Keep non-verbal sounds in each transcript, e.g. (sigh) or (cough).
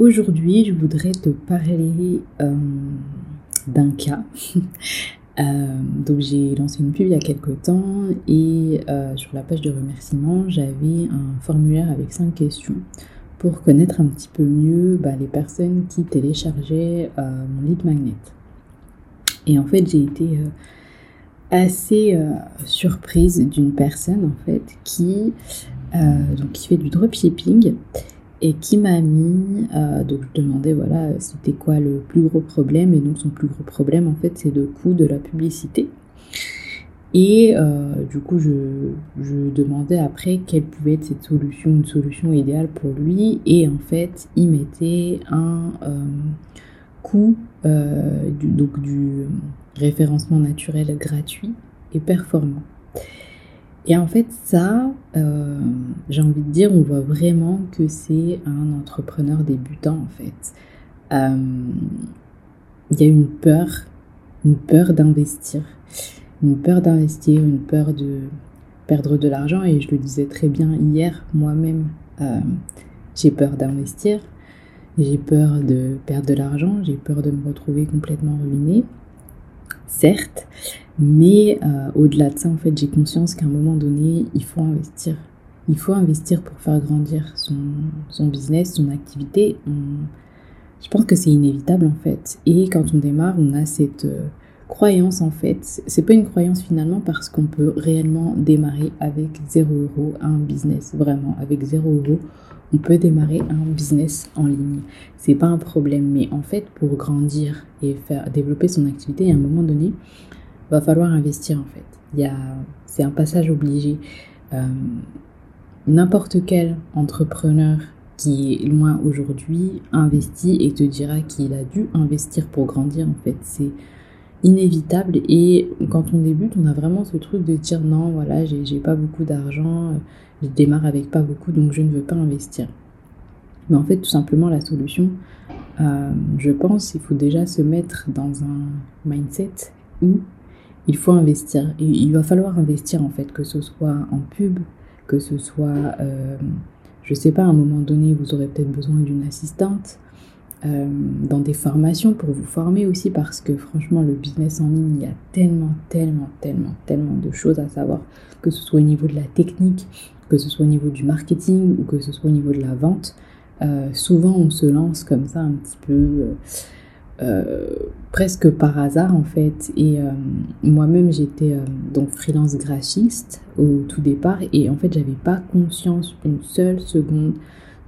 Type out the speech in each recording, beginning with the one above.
aujourd'hui, je voudrais te parler euh, d'un cas. (laughs) Euh, donc j'ai lancé une pub il y a quelques temps et euh, sur la page de remerciement, j'avais un formulaire avec cinq questions pour connaître un petit peu mieux bah, les personnes qui téléchargeaient mon lead magnet. Et en fait, j'ai été assez surprise d'une personne en fait qui donc qui fait du dropshipping et qui m'a mis, euh, donc je demandais voilà c'était quoi le plus gros problème. Et donc son plus gros problème en fait c'est le coût de la publicité. Et euh, du coup je, je, demandais après quelle pouvait être cette solution, une solution idéale pour lui. Et en fait il mettait un euh, coût du, référencement naturel gratuit et performant. Et en fait, ça, euh, j'ai envie de dire, on voit vraiment que c'est un entrepreneur débutant, en fait. Euh, il y a une peur, une peur d'investir, une peur d'investir, une peur de perdre de l'argent. Et je le disais très bien hier, moi-même, euh, j'ai peur d'investir, j'ai peur de perdre de l'argent, j'ai peur de me retrouver complètement ruiné certes, mais euh, au-delà de ça, en fait, j'ai conscience qu'à un moment donné, il faut investir. Il faut investir pour faire grandir son, business, son activité. je pense que c'est inévitable, en fait. Et quand on démarre, on a cette euh, croyance, en fait. C'est pas une croyance finalement parce qu'on peut réellement démarrer avec 0 euros un business, vraiment, avec 0 euros on peut démarrer un business en ligne. C'est pas un problème, mais en fait, pour grandir et faire développer son activité, à un moment donné, va falloir investir en fait. A, c'est un passage obligé. Euh, n'importe quel entrepreneur qui est loin aujourd'hui investit et te dira qu'il a dû investir pour grandir en fait. C'est inévitable et quand on débute, on a vraiment ce truc de dire non, voilà, j'ai pas beaucoup d'argent, je démarre avec pas beaucoup, donc je ne veux pas investir. Mais en fait, tout simplement, la solution, euh, je pense, il faut déjà se mettre dans un mindset où il faut investir. Il va falloir investir, en fait, que ce soit en pub, que ce soit, euh, je sais pas, à un moment donné, vous aurez peut-être besoin d'une assistante, euh, dans des formations pour vous former aussi parce que franchement le business en ligne il y a tellement tellement tellement tellement de choses à savoir que ce soit au niveau de la technique que ce soit au niveau du marketing ou que ce soit au niveau de la vente euh, souvent on se lance comme ça un petit peu euh, presque par hasard en fait et moi-même j'étais donc freelance graphiste au tout départ et en fait j'avais pas conscience une seule seconde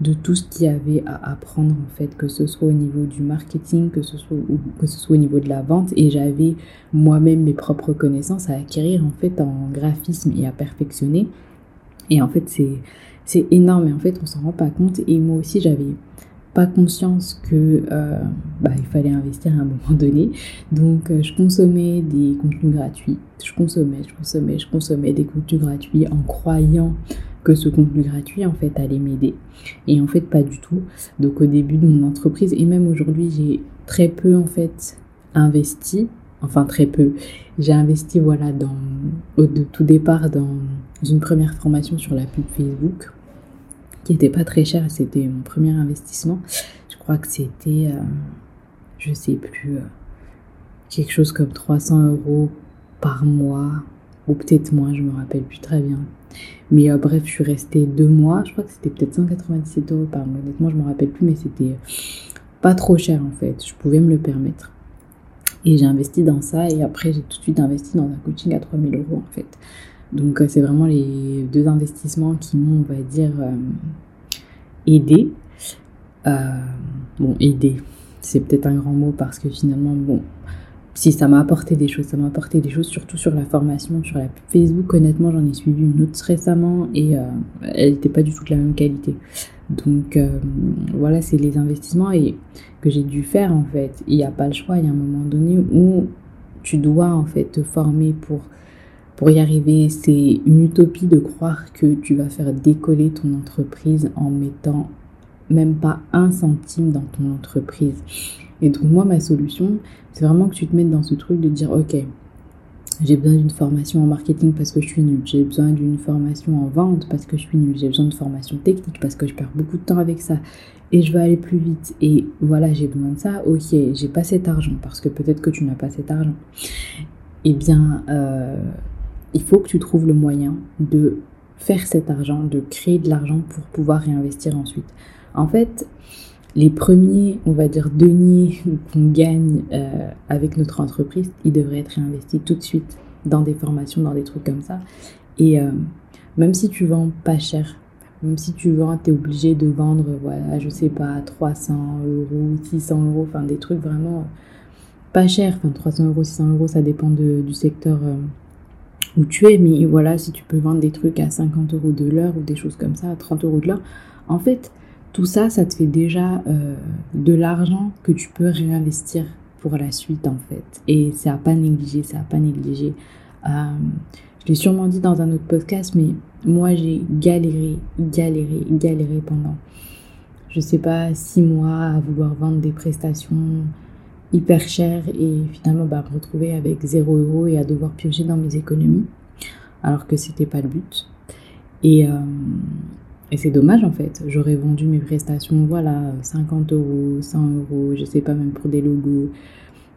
de tout ce qu'il y avait à apprendre en fait, que ce soit au niveau du marketing, que ce soit, ou que ce soit au niveau de la vente. Et j'avais moi-même mes propres connaissances à acquérir en fait en graphisme et à perfectionner. Et en fait, c'est, c'est énorme et en fait, on s'en rend pas compte. Et moi aussi, j'avais pas conscience que euh, bah, il fallait investir à un moment donné. Donc, euh, je consommais des contenus gratuits. Je consommais, je consommais, je consommais des contenus gratuits en croyant que ce contenu gratuit en fait allait m'aider. Et en fait pas du tout. Donc au début de mon entreprise et même aujourd'hui j'ai très peu en fait investi. Enfin très peu. J'ai investi voilà dans au tout départ dans une première formation sur la pub Facebook qui était pas très chère. C'était mon premier investissement. Je crois que c'était euh, je sais plus euh, quelque chose comme 300 euros par mois ou peut-être moins, je me rappelle plus très bien. Mais euh, bref, je suis restée deux mois. Je crois que c'était peut-être 197 euros par mois. Honnêtement, je me rappelle plus, mais c'était pas trop cher en fait. Je pouvais me le permettre. Et j'ai investi dans ça et après j'ai tout de suite investi dans un coaching à 3000 euros en fait. Donc euh, c'est vraiment les deux investissements qui m'ont, on va dire, euh, aidé. bon, aidé, c'est peut-être un grand mot parce que finalement, bon, si ça m'a apporté des choses, ça m'a apporté des choses surtout sur la formation, sur la Facebook. Honnêtement, j'en ai suivi une autre récemment et euh, elle n'était pas du tout de la même qualité. Donc euh, voilà, c'est les investissements et que j'ai dû faire en fait. Il n'y a pas le choix, il y a un moment donné où tu dois en fait te former pour pour y arriver. C'est une utopie de croire que tu vas faire décoller ton entreprise en mettant même pas un centime dans ton entreprise. Et donc moi, ma solution, c'est vraiment que tu te mettes dans ce truc de dire, ok, j'ai besoin d'une formation en marketing parce que je suis nulle, j'ai besoin d'une formation en vente parce que je suis nulle, j'ai besoin de formation technique parce que je perds beaucoup de temps avec ça. et je veux aller plus vite et voilà, j'ai besoin de ça. Ok, j'ai pas cet argent parce que peut-être que tu n'as pas cet argent. Eh bien, euh, il faut que tu trouves le moyen de faire cet argent, de créer de l'argent pour pouvoir réinvestir ensuite. En fait, les premiers, on va dire, deniers (laughs) qu'on gagne euh, avec notre entreprise, ils devraient être réinvestis tout de suite dans des formations, dans des trucs comme ça. Et euh, même si tu vends pas cher, même si tu vends, tu es obligé de vendre, voilà, je sais pas, 300 euros, 600 euros, enfin des trucs vraiment pas chers, enfin 300 euros, 600 euros, ça dépend du secteur euh, où tu es, mais voilà, si tu peux vendre des trucs à 50 euros de l'heure ou des choses comme ça, à 30 euros de l'heure, en fait, tout ça, ça te fait déjà euh, de l'argent que tu peux réinvestir pour la suite, en fait. Et c'est à pas négliger, c'est à pas négliger. Euh, je l'ai sûrement dit dans un autre podcast, mais moi, j'ai galéré, galéré, galéré pendant, je sais pas, six mois à vouloir vendre des prestations hyper chères et finalement bah, me retrouver avec zéro euro et à devoir piocher dans mes économies, alors que c'était pas le but. Et, euh, et c'est dommage en fait. J'aurais vendu mes prestations, voilà, 50 euros, 100 euros, je sais pas, même pour des logos.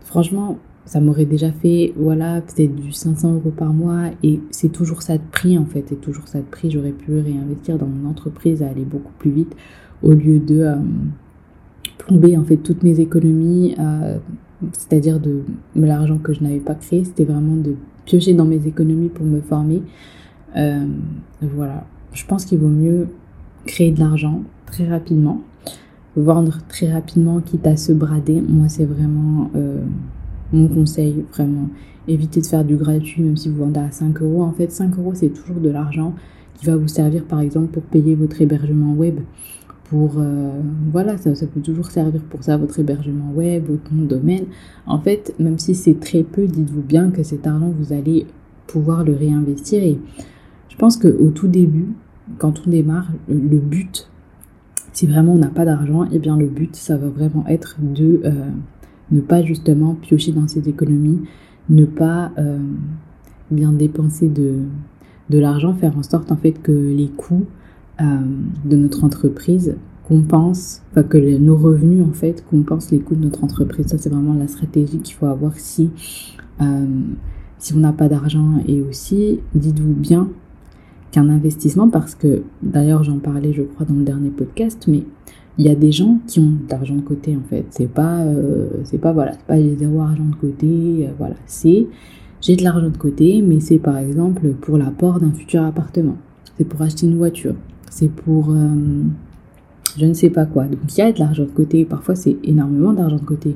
Franchement, ça m'aurait déjà fait, voilà, peut-être du 500 euros par mois et c'est toujours ça de prix en fait, c'est toujours ça de prix. J'aurais pu réinvestir dans mon entreprise à aller beaucoup plus vite au lieu de euh, plomber en fait toutes mes économies, euh, c'est-à-dire de l'argent que je n'avais pas créé, c'était vraiment de piocher dans mes économies pour me former. Euh, voilà, je pense qu'il vaut mieux créer de l'argent très rapidement, vendre très rapidement, quitte à se brader. Moi, c'est vraiment mon conseil, vraiment. Évitez de faire du gratuit, même si vous vendez à 5 euros. En fait, 5 euros, c'est toujours de l'argent qui va vous servir, par exemple, pour payer votre hébergement web. Pour, euh, voilà, ça, ça, peut toujours servir pour ça, votre hébergement web, votre nom de domaine. En fait, même si c'est très peu, dites-vous bien que cet argent, vous allez pouvoir le réinvestir. Et je pense qu'au tout début, quand on démarre, le but, si vraiment on n'a pas d'argent, et eh bien le but, ça va vraiment être de... Euh, ne pas justement piocher dans ses économies, ne pas euh, bien dépenser de, de l'argent, faire en sorte en fait que les coûts de notre entreprise compensent, enfin que nos revenus en fait compensent les coûts de notre entreprise. Ça c'est vraiment la stratégie qu'il faut avoir si, euh, si on n'a pas d'argent. Et aussi, dites-vous bien qu'un investissement, parce que d'ailleurs j'en parlais je crois dans le dernier podcast, mais il y a des gens qui ont de l'argent de côté en fait. C'est pas, euh, c'est pas voilà, c'est pas j'ai zéro argent de côté, euh, voilà. C'est j'ai de l'argent de côté, mais c'est par exemple pour l'apport d'un futur appartement. C'est pour acheter une voiture. C'est pour euh, je ne sais pas quoi. Donc il y a de l'argent de côté. Parfois c'est énormément d'argent de côté.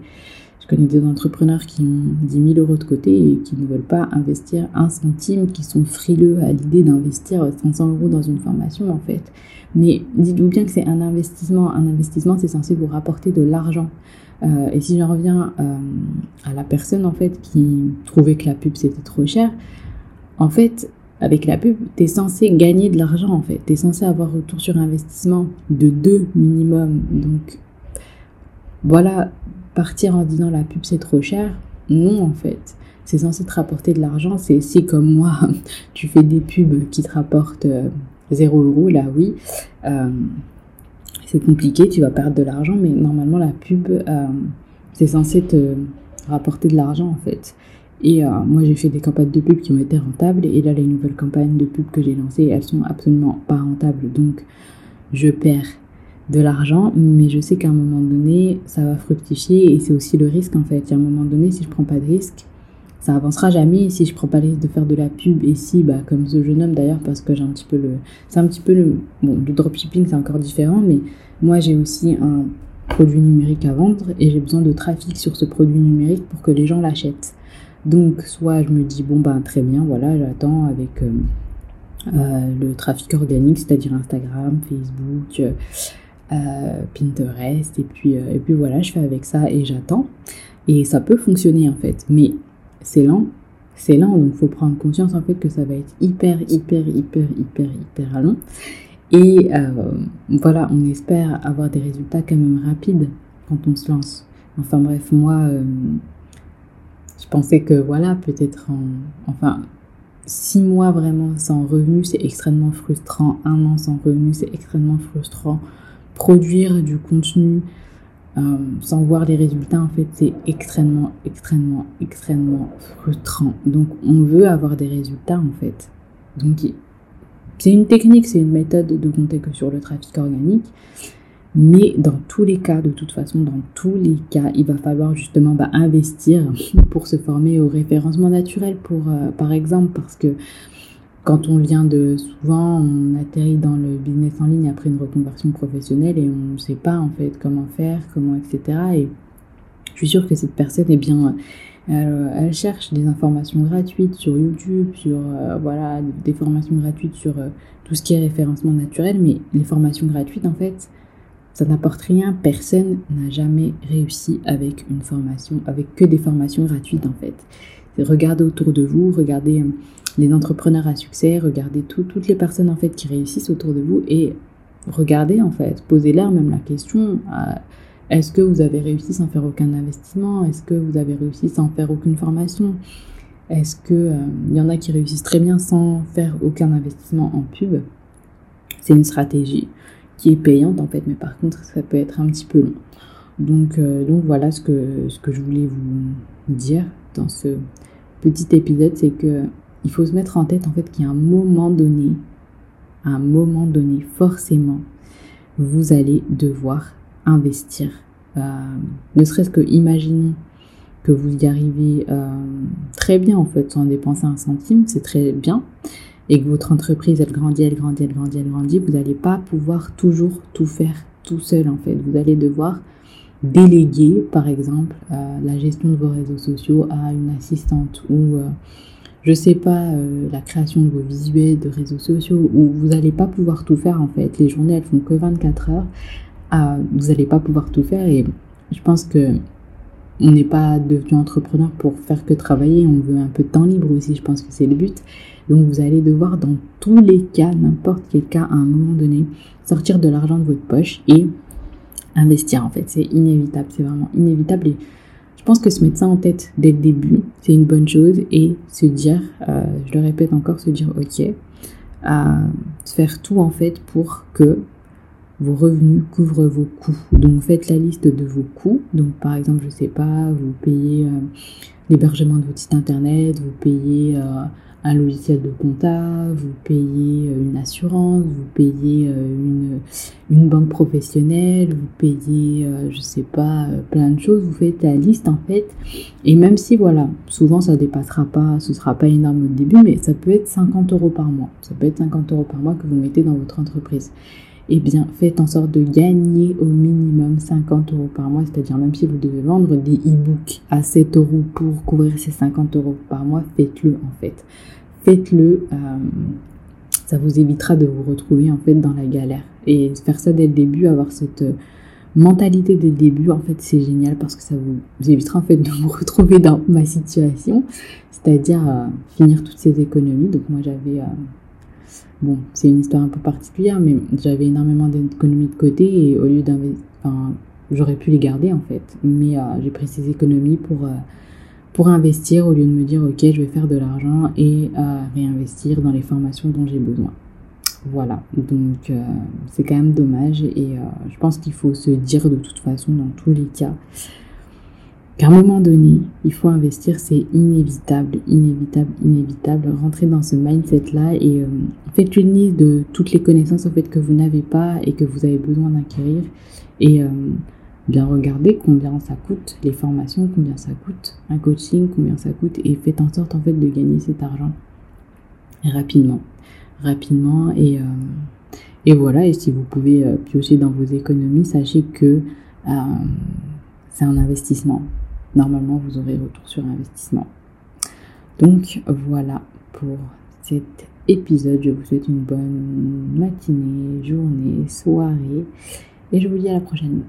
Je connais des entrepreneurs qui ont 10 000 euros de côté et qui ne veulent pas investir un centime, qui sont frileux à l'idée d'investir 500 euros dans une formation en fait. Mais dites-vous bien que c'est un investissement. Un investissement, c'est censé vous rapporter de l'argent. Euh, et si j'en reviens euh, à la personne en fait qui trouvait que la pub c'était trop cher, en fait, avec la pub, tu es censé gagner de l'argent en fait. Tu es censé avoir retour sur investissement de 2 minimum. Donc voilà, partir en disant la pub c'est trop cher, non en fait. C'est censé te rapporter de l'argent. C'est si comme moi, (laughs) tu fais des pubs qui te rapportent euh, 0 euros, là oui, euh, c'est compliqué, tu vas perdre de l'argent, mais normalement la pub, euh, c'est censé te rapporter de l'argent en fait. Et euh, moi j'ai fait des campagnes de pub qui ont été rentables, et là les nouvelles campagnes de pub que j'ai lancées, elles sont absolument pas rentables, donc je perds de l'argent, mais je sais qu'à un moment donné, ça va fructifier, et c'est aussi le risque en fait. Y a un moment donné, si je prends pas de risque, ça avancera jamais. Si je prends pas le risque de faire de la pub et si bah comme ce jeune homme d'ailleurs parce que j'ai un petit peu le c'est un petit peu le bon le dropshipping c'est encore différent. Mais moi j'ai aussi un produit numérique à vendre. Et j'ai besoin de trafic sur ce produit numérique pour que les gens l'achètent donc soit je me dis bon bah très bien voilà j'attends avec euh, euh, le trafic organique c'est-à-dire Instagram Facebook euh, Pinterest et puis et puis voilà je fais avec ça et j'attends et ça peut fonctionner en fait mais c'est lent, c'est lent, donc il faut prendre conscience en fait que ça va être hyper, hyper, hyper, hyper, hyper long. Et voilà, on espère avoir des résultats quand même rapides quand on se lance. Enfin bref, moi, je pensais que voilà, peut-être en, enfin, six mois vraiment sans revenu, c'est extrêmement frustrant. Un an sans revenu, c'est extrêmement frustrant produire du contenu euh, sans voir les résultats, en fait, c'est extrêmement, extrêmement, extrêmement frustrant. Donc, on veut avoir des résultats, en fait. Donc, c'est une technique, c'est une méthode de compter que sur le trafic organique. Mais dans tous les cas, de toute façon, dans tous les cas, il va falloir justement bah, investir (laughs) pour se former au référencement naturel, pour, euh, par exemple, parce que quand on vient de souvent, on atterrit dans le business en ligne après une reconversion professionnelle et on ne sait pas en fait comment faire, comment etc. Et je suis sûre que cette personne, eh bien, elle, cherche des informations gratuites sur YouTube, sur euh, voilà, des formations gratuites sur euh, tout ce qui est référencement naturel, mais les formations gratuites en fait, ça n'apporte rien. Personne n'a jamais réussi avec une formation, avec que des formations gratuites en fait. Regardez autour de vous, regardez les entrepreneurs à succès, regardez toutes les personnes en fait qui réussissent autour de vous et regardez en fait, posez-leur même la question euh, est-ce que vous avez réussi sans faire aucun investissement? Est-ce que vous avez réussi sans faire aucune formation? Est-ce que euh, il y en a qui réussissent très bien sans faire aucun investissement en pub? C'est une stratégie qui est payante en fait, mais par contre ça peut être un petit peu long. Donc, euh, donc voilà ce que, ce que je voulais vous dire dans ce petit épisode, c'est que il faut se mettre en tête en fait qu'il y a un moment donné, un moment donné, forcément, vous allez devoir investir. Euh, ne serait-ce que imaginons que vous y arrivez euh, très bien en fait sans dépenser un centime, c'est très bien. Et que votre entreprise elle grandit, elle grandit, elle grandit, elle grandit, vous n'allez pas pouvoir toujours tout faire tout seul en fait. Vous allez devoir déléguer par exemple euh, la gestion de vos réseaux sociaux à une assistante ou je sais pas, euh, la création de vos visuels, de réseaux sociaux, où vous n'allez pas pouvoir tout faire en fait. Les journées, elles font que 24 heures. Ah, vous n'allez pas pouvoir tout faire et je pense que on n'est pas devenu entrepreneur pour faire que travailler, on veut un peu de temps libre aussi, je pense que c'est le but. Donc vous allez devoir dans tous les cas, n'importe quel cas, à un moment donné, sortir de l'argent de votre poche et investir en fait. C'est inévitable, c'est vraiment inévitable. Et je pense que se mettre ça en tête dès le début, c'est une bonne chose et se dire, euh, je le répète encore, se dire ok, à faire tout en fait pour que vos revenus couvrent vos coûts. Donc faites la liste de vos coûts. Donc par exemple, je sais pas, vous payez euh, l'hébergement de votre site internet, vous payez euh, un logiciel de compta, vous payez euh, une assurance, vous payez euh, une, banque professionnelle, vous payez, euh, je sais pas, plein de choses, vous faites la liste en fait. Et même si voilà, souvent ça dépassera pas, ce sera pas énorme au début, mais ça peut être 50 euros par mois. Ça peut être 50 euros par mois que vous mettez dans votre entreprise. Eh bien, faites en sorte de gagner au minimum 50 euros par mois, c'est-à-dire même si vous devez vendre des e-books à 7 euros pour couvrir ces 50 euros par mois, faites-le en fait faites-le. Euh, ça vous évitera de vous retrouver en fait dans la galère. Et faire ça dès le début, avoir cette euh, mentalité dès le début, en fait, c'est génial parce que ça vous évitera en fait de vous retrouver dans ma situation, c'est-à-dire euh, finir toutes ces économies. Donc moi j'avais, bon, c'est une histoire un peu particulière, mais j'avais énormément d'économies de côté et au lieu d'investir, enfin, j'aurais pu les garder en fait, mais j'ai pris ces économies pour pour investir au lieu de me dire ok je vais faire de l'argent et euh, réinvestir dans les formations dont j'ai besoin. Voilà, donc euh, c'est quand même dommage et euh, je pense qu'il faut se dire de toute façon dans tous les cas qu'à un moment donné, il faut investir, c'est inévitable, inévitable, inévitable. Rentrer dans ce mindset-là et faites une liste de toutes les connaissances fait que vous n'avez pas et que vous avez besoin d'acquérir et bien regarder combien ça coûte, les formations, combien ça coûte, un coaching, combien ça coûte, et faites en sorte en fait de gagner cet argent rapidement, rapidement, et, euh, et voilà, et si vous pouvez euh, piocher dans vos économies, sachez que euh, c'est un investissement. Normalement, vous aurez retour sur investissement. Donc voilà pour cet épisode. Je vous souhaite une bonne matinée, journée, soirée, et je vous dis à la prochaine.